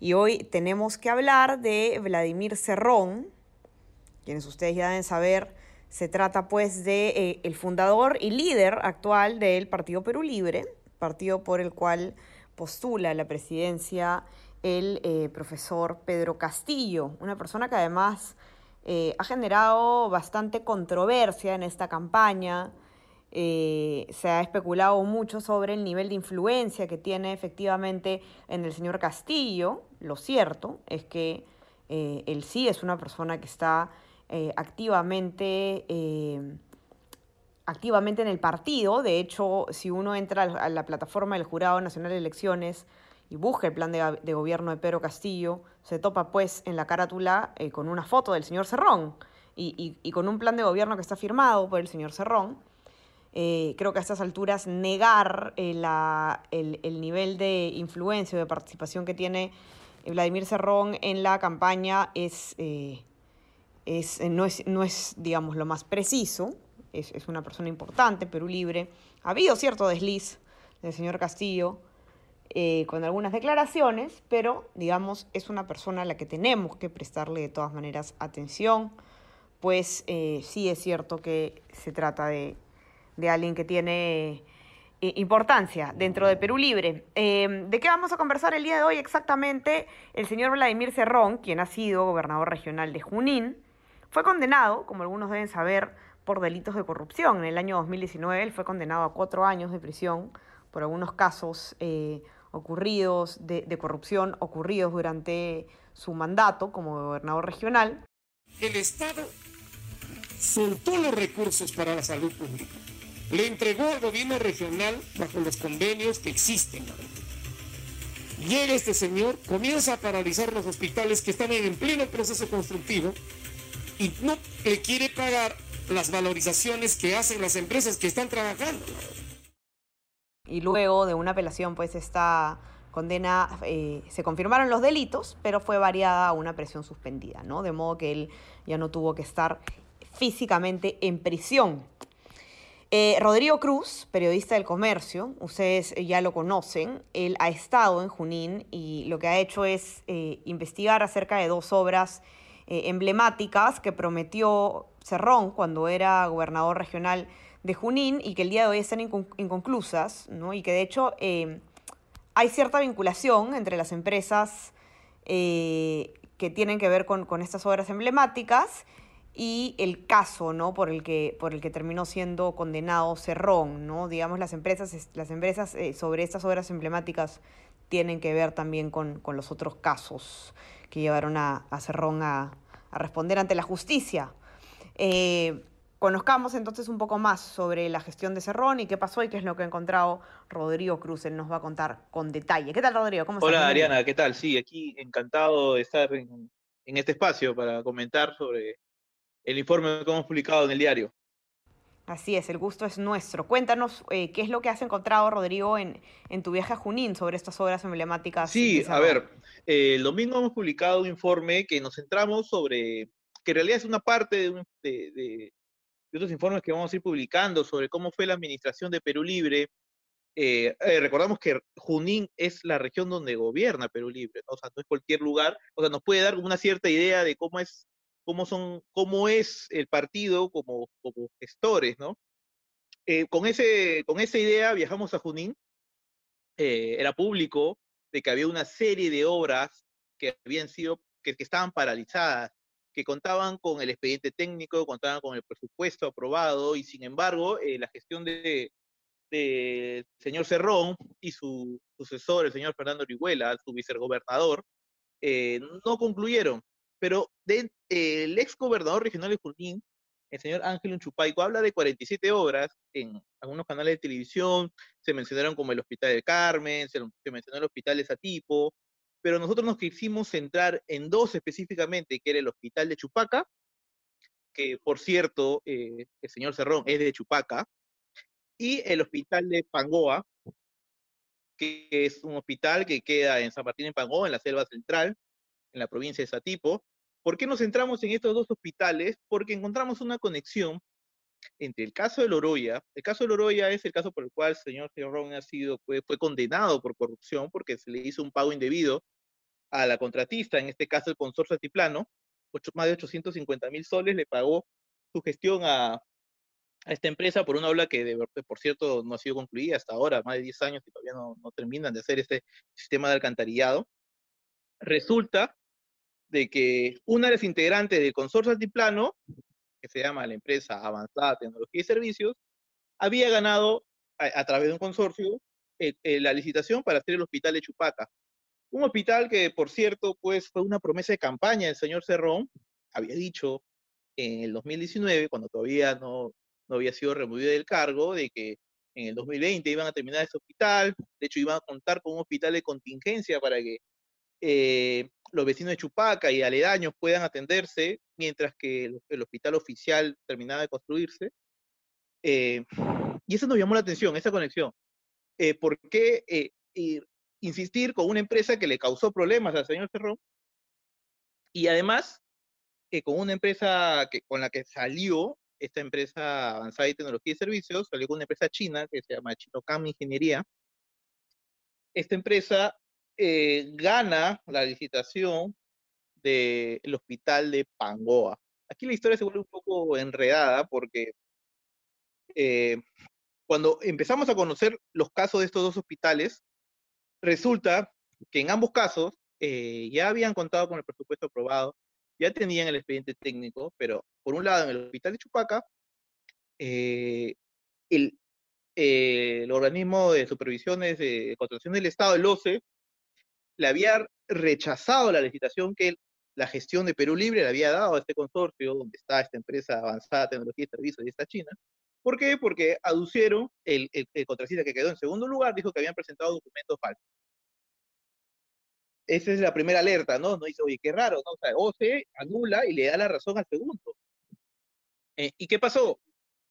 y hoy tenemos que hablar de Vladimir Cerrón, quienes ustedes ya deben saber, se trata pues de eh, el fundador y líder actual del Partido Perú Libre, partido por el cual postula la presidencia el eh, profesor Pedro Castillo, una persona que además eh, ha generado bastante controversia en esta campaña. se ha especulado mucho sobre el nivel de influencia que tiene efectivamente en el señor Castillo. Lo cierto es que él sí es una persona que está activamente activamente en el partido. De hecho, si uno entra a la plataforma del Jurado Nacional de Elecciones y busca el plan de, gobierno de Pedro Castillo, se topa pues en la carátula eh, con una foto del señor Cerrón y, con un plan de gobierno que está firmado por el señor Cerrón. Eh, creo que a estas alturas negar eh, el, nivel de influencia o de participación que tiene Vladimir Cerrón en la campaña es, es, no, es, no es, digamos, lo más preciso es, una persona importante, Perú Libre. Ha habido cierto desliz del señor Castillo eh, con algunas declaraciones, pero digamos es una persona a la que tenemos que prestarle de todas maneras atención, pues eh, sí es cierto que se trata de, alguien que tiene eh, importancia dentro de Perú Libre. ¿De qué vamos a conversar el día de hoy exactamente? El señor Vladimir Cerrón, quien ha sido gobernador regional de Junín, fue condenado, como algunos deben saber, por delitos de corrupción. En el año 2019 él fue condenado a cuatro años de prisión por algunos casos eh, ocurridos de, corrupción ocurridos durante su mandato como gobernador regional. El Estado soltó los recursos para la salud pública. Le entregó al gobierno regional bajo los convenios que existen. Llega este señor, comienza a paralizar los hospitales que están en pleno proceso constructivo y no le quiere pagar las valorizaciones que hacen las empresas que están trabajando. Y luego de una apelación, pues esta condena, eh, se confirmaron los delitos, pero fue variada a una presión suspendida, ¿no? De modo que él ya no tuvo que estar físicamente en prisión. Eh, Rodrigo Cruz, periodista del comercio, ustedes ya lo conocen, él ha estado en Junín y lo que ha hecho es eh, investigar acerca de dos obras emblemáticas que prometió Cerrón cuando era gobernador regional de Junín y que el día de hoy están inconclusas, ¿no? y que de hecho eh, hay cierta vinculación entre las empresas eh, que tienen que ver con, estas obras emblemáticas y el caso ¿no? por, el que, por el que terminó siendo condenado Cerrón. ¿no? Digamos, las empresas, las empresas eh, sobre estas obras emblemáticas tienen que ver también con, los otros casos que llevaron a, Cerrón a responder ante la justicia. Eh, conozcamos entonces un poco más sobre la gestión de Cerrón y qué pasó y qué es lo que ha encontrado Rodrigo Cruz. Él nos va a contar con detalle. ¿Qué tal, Rodrigo? ¿Cómo Hola, Ariana, ¿qué tal? Sí, aquí encantado de estar en, este espacio para comentar sobre el informe que hemos publicado en el diario. Así es, el gusto es nuestro. Cuéntanos eh, qué es lo que has encontrado, Rodrigo, en, tu viaje a Junín sobre estas obras emblemáticas. Sí, a ver, eh, el domingo hemos publicado un informe que nos centramos sobre que en realidad es una parte de, otros informes que vamos a ir publicando sobre cómo fue la administración de Perú Libre. Eh, recordamos que Junín es la región donde gobierna Perú Libre, o sea, no es cualquier lugar, o sea, nos puede dar una cierta idea de cómo es, cómo son, cómo es el partido como, como gestores, ¿no? Eh, con, ese, con esa idea viajamos a Junín, era público de que había una serie de obras que habían sido, que estaban paralizadas, que contaban con el expediente técnico, contaban con el presupuesto aprobado y sin embargo eh, la gestión de, señor Cerrón y su sucesor, el señor Fernando Orihuela, su vicegobernador, eh, no concluyeron. Pero de, el ex gobernador regional de Junín, el señor Ángel Unchupaico, habla de 47 obras en algunos canales de televisión, se mencionaron como el Hospital del Carmen, se, se mencionó el Hospital de Satipo, pero nosotros nos quisimos centrar en dos específicamente, que era el hospital de Chupaca, que por cierto, eh, el señor Cerrón es de Chupaca, y el hospital de Pangoa, que es un hospital que queda en San Martín en Pangoa, en la selva central, en la provincia de Satipo. ¿Por qué nos centramos en estos dos hospitales? Porque encontramos una conexión entre el caso de Loroya, el caso de Loroya es el caso por el cual el señor Cerrón ha sido, fue, fue condenado por corrupción porque se le hizo un pago indebido a la contratista, en este caso el consorcio altiplano, más de 850 mil soles le pagó su gestión a, a, esta empresa por una obra que, de, por cierto, no ha sido concluida hasta ahora, más de 10 años y todavía no, no terminan de hacer este sistema de alcantarillado. Resulta de que una de las integrantes del consorcio altiplano que se llama la empresa Avanzada Tecnología y Servicios, había ganado a, a través de un consorcio eh, eh, la licitación para hacer el hospital de Chupaca. Un hospital que, por cierto, pues fue una promesa de campaña del señor Cerrón, había dicho en el 2019, cuando todavía no, no había sido removido del cargo, de que en el 2020 iban a terminar ese hospital, de hecho iban a contar con un hospital de contingencia para que eh, los vecinos de Chupaca y aledaños puedan atenderse, mientras que el, el hospital oficial terminaba de construirse. Eh, y eso nos llamó la atención, esa conexión. Eh, ¿Por qué eh, insistir con una empresa que le causó problemas al señor Ferrón? Y además, eh, con una empresa que, con la que salió, esta empresa avanzada de tecnología y servicios, salió con una empresa china que se llama Chinocam Ingeniería. Esta empresa eh, gana la licitación del hospital de Pangoa. Aquí la historia se vuelve un poco enredada porque eh, cuando empezamos a conocer los casos de estos dos hospitales, resulta que en ambos casos eh, ya habían contado con el presupuesto aprobado, ya tenían el expediente técnico, pero por un lado en el hospital de Chupaca, eh, el, eh, el, organismo de supervisiones de contratación del Estado, el OCE, le había rechazado la licitación que la gestión de Perú Libre le había dado a este consorcio, donde está esta empresa avanzada tecnología y servicios y esta China. ¿Por qué? Porque aducieron, el, el, contratista que quedó en segundo lugar dijo que habían presentado documentos falsos. Esa es la primera alerta, ¿no? No dice, oye, qué raro, ¿no? O sea, OCE anula y le da la razón al segundo. Eh, ¿Y qué pasó?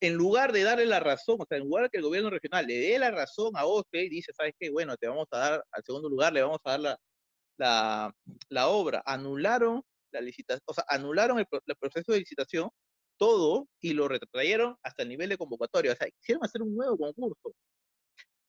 En lugar de darle la razón, o sea, en lugar de que el gobierno regional le dé la razón a OCE y dice, ¿sabes qué? Bueno, te vamos a dar al segundo lugar, le vamos a dar la, la, obra. Anularon la licitación, o sea, anularon el, proceso de licitación, todo, y lo retrayeron hasta el nivel de convocatoria. O sea, quisieron hacer un nuevo concurso.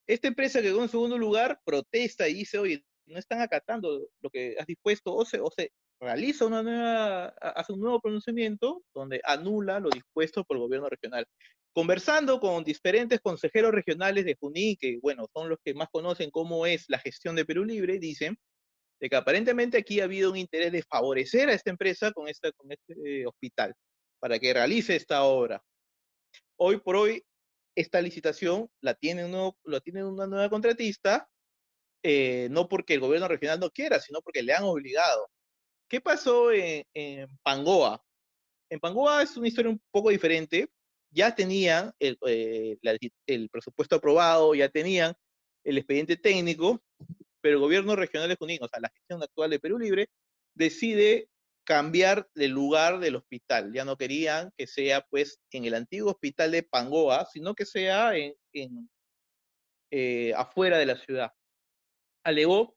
Esta empresa que quedó en segundo lugar protesta y dice, oye, no están acatando lo que has dispuesto, o se, o se realiza una nueva, hace un nuevo pronunciamiento donde anula lo dispuesto por el gobierno regional. Conversando con diferentes consejeros regionales de Junín, que bueno, son los que más conocen cómo es la gestión de Perú Libre, dicen de que aparentemente aquí ha habido un interés de favorecer a esta empresa con, esta, con este eh, hospital para que realice esta obra. Hoy por hoy, esta licitación la tiene, uno, la tiene una nueva contratista eh, no porque el gobierno regional no quiera, sino porque le han obligado. ¿Qué pasó en, en, Pangoa? En Pangoa es una historia un poco diferente. Ya tenían el, eh, el presupuesto aprobado, ya tenían el expediente técnico, pero el gobierno regional de Junín, o sea, la gestión actual de Perú Libre, decide cambiar el lugar del hospital. Ya no querían que sea pues en el antiguo hospital de Pangoa, sino que sea en, eh, afuera de la ciudad alegó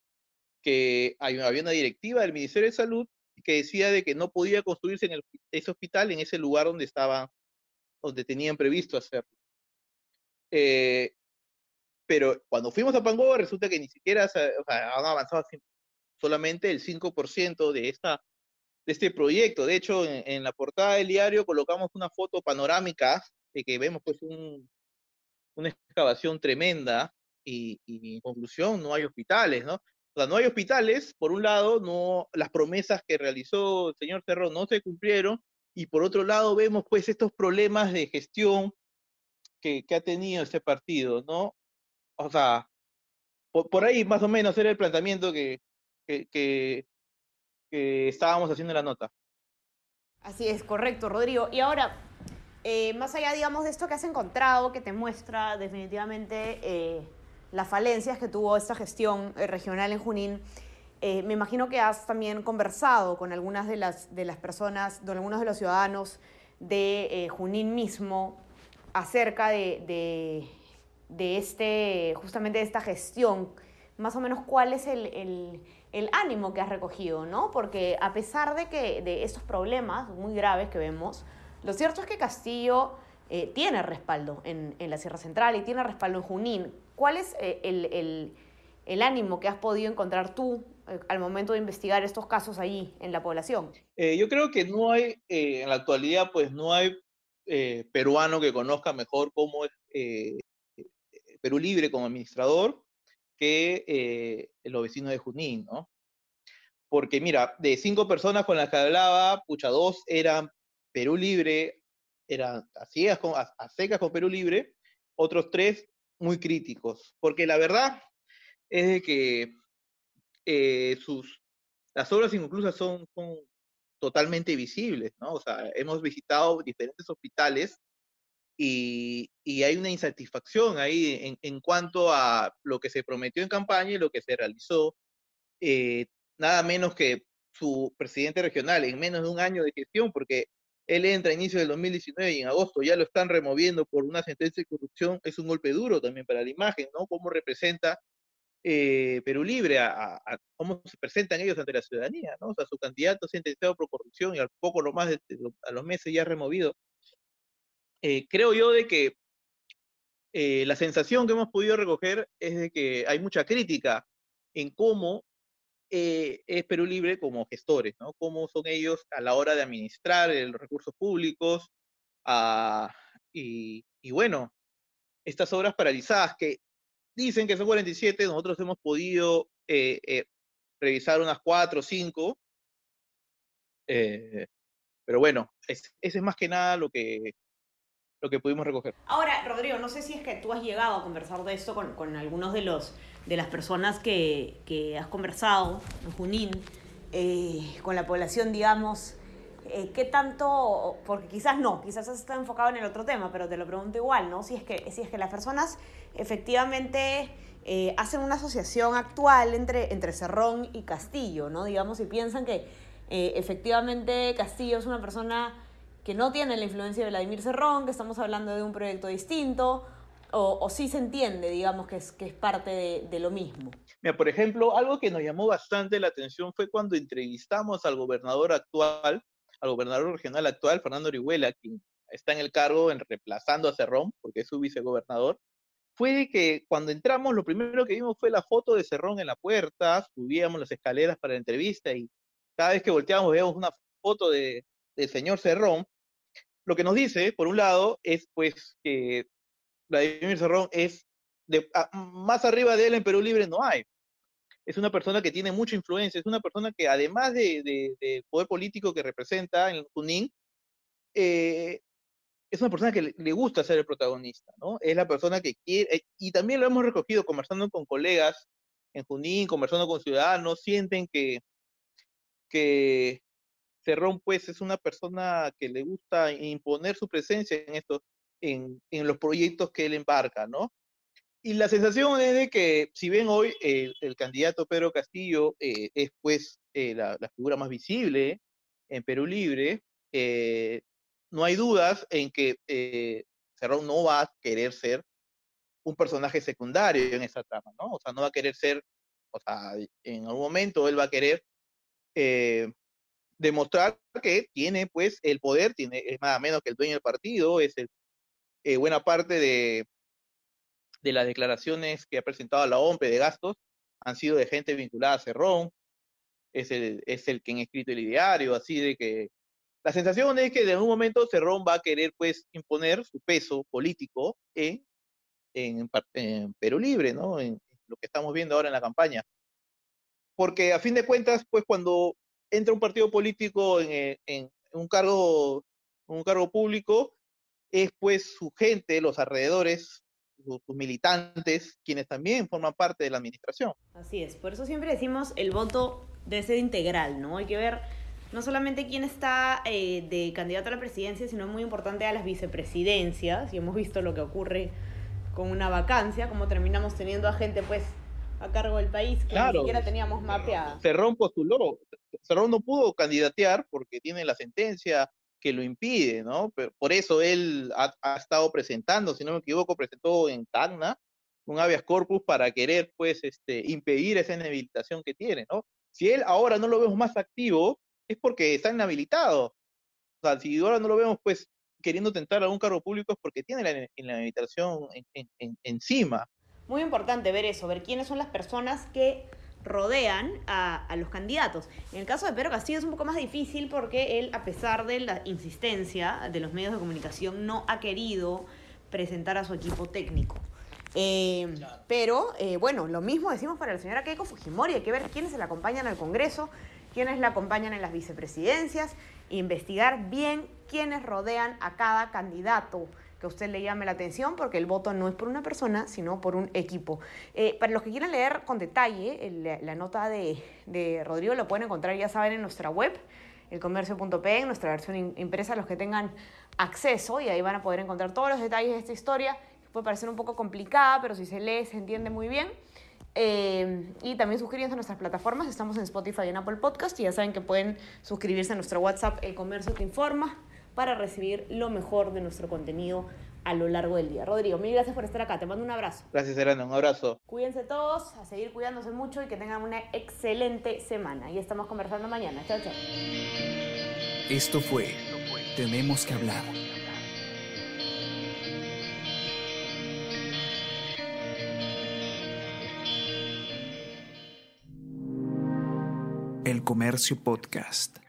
que había una directiva del Ministerio de Salud que decía de que no podía construirse en el, ese hospital en ese lugar donde estaba, donde tenían previsto hacerlo. Eh, pero cuando fuimos a Pangoa resulta que ni siquiera o sea, han avanzado solamente el 5% de, esta, de este proyecto. De hecho, en, en, la portada del diario colocamos una foto panorámica de que vemos pues un, una excavación tremenda y, y, en conclusión, no hay hospitales, ¿no? O sea, no hay hospitales, por un lado, no, las promesas que realizó el señor Cerro no se cumplieron, y por otro lado vemos pues estos problemas de gestión que, que ha tenido este partido, ¿no? O sea, por, por, ahí más o menos era el planteamiento que, que, que, estábamos haciendo en la nota. Así es, correcto, Rodrigo. Y ahora, eh, más allá, digamos, de esto que has encontrado, que te muestra definitivamente... Eh, las falencias que tuvo esta gestión regional en Junín. eh, me imagino que has también conversado con algunas de las, de las personas, con algunos de los ciudadanos de eh, Junín mismo acerca de, de, este, justamente de esta gestión. Más o menos cuál es el, el, ánimo que has recogido, ¿no? Porque a pesar de que de estos problemas muy graves que vemos, lo cierto es que Castillo eh, tiene respaldo en, en, la Sierra Central y tiene respaldo en Junín. ¿Cuál es el, el, el ánimo que has podido encontrar tú eh, al momento de investigar estos casos allí en la población? Eh, yo creo que no hay, eh, en la actualidad, pues no hay peruano que conozca mejor cómo es Perú Libre como administrador que los vecinos de Junín, ¿no? Porque mira, de cinco personas con las que hablaba, pucha, dos eran Perú Libre, eran a, ciegas con, a secas con Perú Libre, otros tres muy críticos, porque la verdad es de que eh, sus, las obras inconclusas son, son totalmente visibles, ¿no? O sea, hemos visitado diferentes hospitales y, y hay una insatisfacción ahí en, en, cuanto a lo que se prometió en campaña y lo que se realizó. Eh, nada menos que su presidente regional en menos de un año de gestión, porque él entra a inicio del 2019 y en agosto ya lo están removiendo por una sentencia de corrupción, es un golpe duro también para la imagen, ¿no? Cómo representa eh, Perú Libre, a, cómo se presentan ellos ante la ciudadanía, ¿no? O sea, su candidato sentenciado por corrupción y al poco lo más, de, a los meses ya removido. Eh, creo yo de que eh, la sensación que hemos podido recoger es de que hay mucha crítica en cómo es Perú Libre como gestores, ¿no? Cómo son ellos a la hora de administrar los recursos públicos ah, y, bueno, estas obras paralizadas que dicen que son 47, nosotros hemos podido eh, eh, revisar unas 4 o 5. Eh, pero bueno, ese es más que nada lo que, lo que pudimos recoger. Ahora, Rodrigo, no sé si es que tú has llegado a conversar de esto con, con algunos de, los, de las personas que, que has conversado en Junín, con la población, digamos, eh, ¿qué tanto, porque quizás no, quizás está enfocado en el otro tema, pero te lo pregunto igual, ¿no? Si es que, si es que las personas efectivamente eh, hacen una asociación actual entre, entre Cerrón y Castillo, ¿no? Digamos, y piensan que eh, efectivamente Castillo es una persona que no tiene la influencia de Vladimir Cerrón, que estamos hablando de un proyecto distinto, o, o sí se entiende, digamos, que es, que es parte de, lo mismo. Mira, por ejemplo, algo que nos llamó bastante la atención fue cuando entrevistamos al gobernador actual, al gobernador regional actual, Fernando Orihuela, quien está en el cargo en reemplazando a Cerrón, porque es su vicegobernador, fue que cuando entramos lo primero que vimos fue la foto de Cerrón en la puerta, subíamos las escaleras para la entrevista y cada vez que volteábamos veíamos una foto de, del señor Cerrón. Lo que nos dice, por un lado, es pues que Vladimir Cerrón es más arriba de él en Perú Libre no hay es una persona que tiene mucha influencia, es una persona que además de, de, poder político que representa en Junín, eh, es una persona que le, gusta ser el protagonista, ¿no? Es la persona que quiere, eh, y también lo hemos recogido conversando con colegas en Junín, conversando con ciudadanos, sienten que, que Cerrón pues es una persona que le gusta imponer su presencia en estos, en, en los proyectos que él embarca, ¿no? Y la sensación es de que, si ven hoy el candidato Pedro Castillo eh, es pues eh, la, figura más visible en Perú Libre, eh, no hay dudas en que Cerrón no va a querer ser un personaje secundario en esa trama, ¿no? O sea, no va a querer ser, o sea, en algún momento él va a querer demostrar que tiene pues el poder, tiene, es nada menos que el dueño del partido, es el, buena parte de de las declaraciones que ha presentado la OMPE de gastos han sido de gente vinculada a Cerrón, es el, es el que ha escrito el ideario, así de que la sensación es que de algún momento Cerrón va a querer pues imponer su peso político en, en, Perú Libre, ¿no? En, lo que estamos viendo ahora en la campaña. Porque a fin de cuentas, pues cuando entra un partido político en, en un cargo un cargo público, es pues su gente, los alrededores, sus, militantes, quienes también forman parte de la administración. Así es, por eso siempre decimos el voto debe ser integral, ¿no? Hay que ver no solamente quién está eh, de candidato a la presidencia, sino muy importante a las vicepresidencias, y hemos visto lo que ocurre con una vacancia, como terminamos teniendo a gente, pues, a cargo del país que ni siquiera teníamos mapeada. Cerrón postuló, Cerrón no pudo candidatear porque tiene la sentencia que lo impide, ¿no? Pero por eso él ha, ha, estado presentando, si no me equivoco, presentó en Tacna un habeas corpus para querer, pues, este, impedir esa inhabilitación que tiene, ¿no? Si él ahora no lo vemos más activo, es porque está inhabilitado. O sea, si ahora no lo vemos, pues, queriendo tentar algún cargo público es porque tiene la inhabilitación en, en, encima. Muy importante ver eso, ver quiénes son las personas que rodean a, los candidatos. En el caso de Pedro Castillo es un poco más difícil porque él, a pesar de la insistencia de los medios de comunicación, no ha querido presentar a su equipo técnico. Eh, pero, eh, bueno, lo mismo decimos para la señora Keiko Fujimori, hay que ver quiénes se la acompañan al Congreso, quiénes la acompañan en las vicepresidencias, investigar bien quiénes rodean a cada candidato que usted le llame la atención, porque el voto no es por una persona, sino por un equipo. Eh, para los que quieran leer con detalle la, nota de, Rodrigo, lo pueden encontrar, ya saben, en nuestra web, elcomercio.p, en nuestra versión impresa, los que tengan acceso, y ahí van a poder encontrar todos los detalles de esta historia. Puede parecer un poco complicada, pero si se lee, se entiende muy bien. Eh, y también suscribirse a nuestras plataformas. Estamos en Spotify y en Apple Podcast. Y ya saben que pueden suscribirse a nuestro WhatsApp, El Comercio Te Informa para recibir lo mejor de nuestro contenido a lo largo del día. Rodrigo, mil gracias por estar acá. Te mando un abrazo. Gracias, Serena. Un abrazo. Cuídense todos, a seguir cuidándose mucho y que tengan una excelente semana. Y estamos conversando mañana. Chao, chao. Esto fue Tenemos que hablar. El Comercio Podcast.